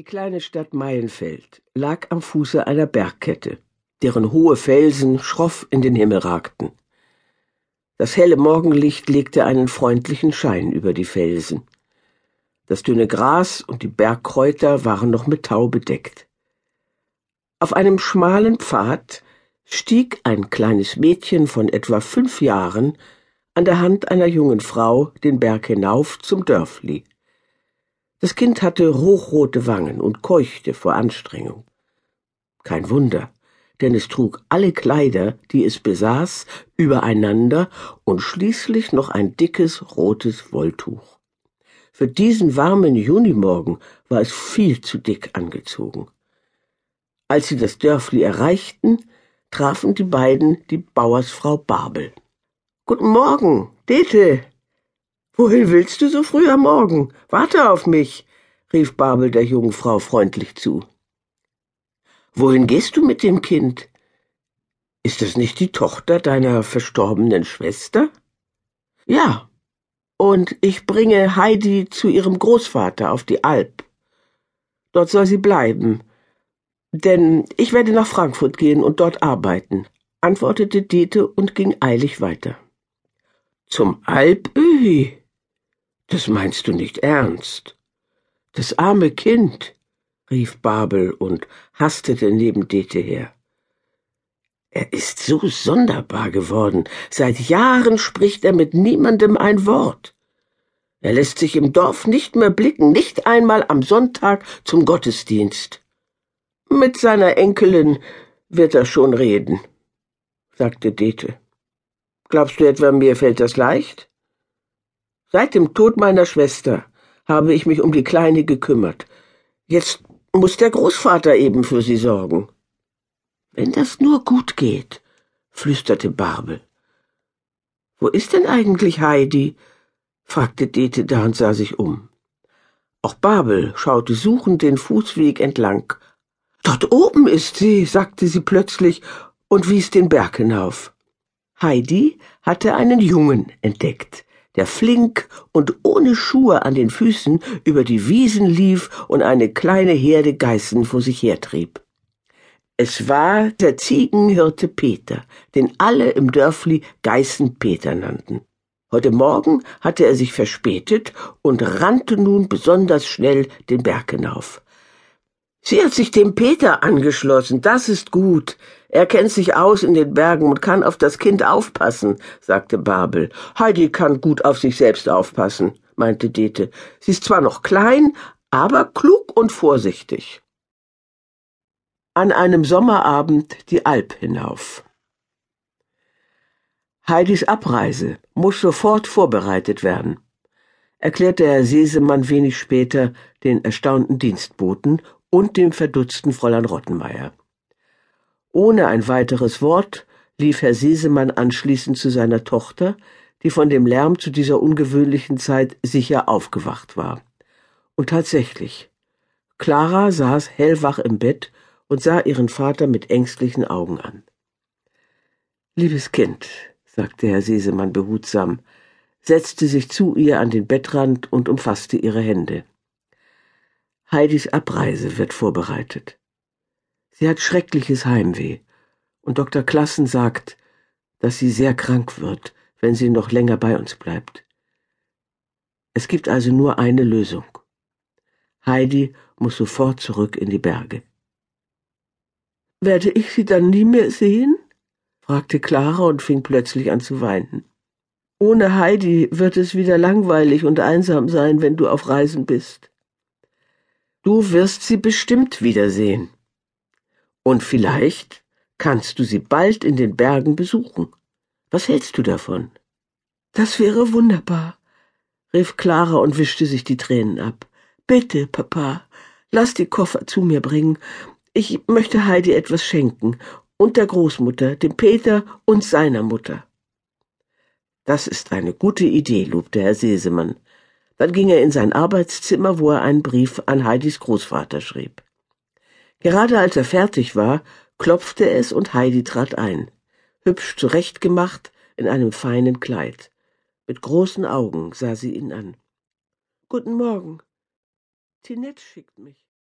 Die kleine Stadt Meilenfeld lag am Fuße einer Bergkette, deren hohe Felsen schroff in den Himmel ragten. Das helle Morgenlicht legte einen freundlichen Schein über die Felsen. Das dünne Gras und die Bergkräuter waren noch mit Tau bedeckt. Auf einem schmalen Pfad stieg ein kleines Mädchen von etwa fünf Jahren an der Hand einer jungen Frau den Berg hinauf zum Dörfli. Das Kind hatte hochrote Wangen und keuchte vor Anstrengung. Kein Wunder, denn es trug alle Kleider, die es besaß, übereinander und schließlich noch ein dickes rotes Wolltuch. Für diesen warmen Junimorgen war es viel zu dick angezogen. Als sie das Dörfli erreichten, trafen die beiden die Bauersfrau Babel. Guten Morgen, Dete, Wohin willst du so früh am Morgen? Warte auf mich, rief Babel der jungen Frau freundlich zu. Wohin gehst du mit dem Kind? Ist es nicht die Tochter deiner verstorbenen Schwester? Ja. Und ich bringe Heidi zu ihrem Großvater auf die Alp. Dort soll sie bleiben. Denn ich werde nach Frankfurt gehen und dort arbeiten, antwortete Dete und ging eilig weiter. Zum Alpöhi? Das meinst du nicht ernst? Das arme Kind, rief Babel und hastete neben Dete her. Er ist so sonderbar geworden. Seit Jahren spricht er mit niemandem ein Wort. Er lässt sich im Dorf nicht mehr blicken, nicht einmal am Sonntag zum Gottesdienst. Mit seiner Enkelin wird er schon reden, sagte Dete. Glaubst du etwa, mir fällt das leicht? Seit dem Tod meiner Schwester habe ich mich um die Kleine gekümmert. Jetzt muss der Großvater eben für sie sorgen. Wenn das nur gut geht, flüsterte Barbel. Wo ist denn eigentlich Heidi? fragte Dete da und sah sich um. Auch Babel schaute suchend den Fußweg entlang. Dort oben ist sie, sagte sie plötzlich und wies den Berg hinauf. Heidi hatte einen Jungen entdeckt, der flink und ohne Schuhe an den Füßen über die Wiesen lief und eine kleine Herde Geißen vor sich hertrieb. Es war der Ziegenhirte Peter, den alle im Dörfli Geißen Peter nannten. Heute Morgen hatte er sich verspätet und rannte nun besonders schnell den Berg hinauf. Sie hat sich dem Peter angeschlossen, das ist gut. Er kennt sich aus in den Bergen und kann auf das Kind aufpassen, sagte Babel. Heidi kann gut auf sich selbst aufpassen, meinte Dete. Sie ist zwar noch klein, aber klug und vorsichtig. An einem Sommerabend die Alp hinauf. Heidis Abreise muss sofort vorbereitet werden, erklärte Herr Sesemann wenig später den erstaunten Dienstboten und dem verdutzten Fräulein Rottenmeier. Ohne ein weiteres Wort lief Herr Sesemann anschließend zu seiner Tochter, die von dem Lärm zu dieser ungewöhnlichen Zeit sicher aufgewacht war. Und tatsächlich, Clara saß hellwach im Bett und sah ihren Vater mit ängstlichen Augen an. Liebes Kind, sagte Herr Sesemann behutsam, setzte sich zu ihr an den Bettrand und umfasste ihre Hände. Heidis Abreise wird vorbereitet. Sie hat schreckliches Heimweh, und Dr. Klassen sagt, dass sie sehr krank wird, wenn sie noch länger bei uns bleibt. Es gibt also nur eine Lösung. Heidi muss sofort zurück in die Berge. Werde ich sie dann nie mehr sehen? fragte Clara und fing plötzlich an zu weinen. Ohne Heidi wird es wieder langweilig und einsam sein, wenn du auf Reisen bist. Du wirst sie bestimmt wiedersehen. Und vielleicht kannst du sie bald in den Bergen besuchen. Was hältst du davon? Das wäre wunderbar, rief Clara und wischte sich die Tränen ab. Bitte, Papa, lass die Koffer zu mir bringen. Ich möchte Heidi etwas schenken und der Großmutter, dem Peter und seiner Mutter. Das ist eine gute Idee, lobte Herr Sesemann. Dann ging er in sein Arbeitszimmer, wo er einen Brief an Heidis Großvater schrieb. Gerade als er fertig war, klopfte es und Heidi trat ein, hübsch zurechtgemacht in einem feinen Kleid. Mit großen Augen sah sie ihn an. Guten Morgen. Tinette schickt mich.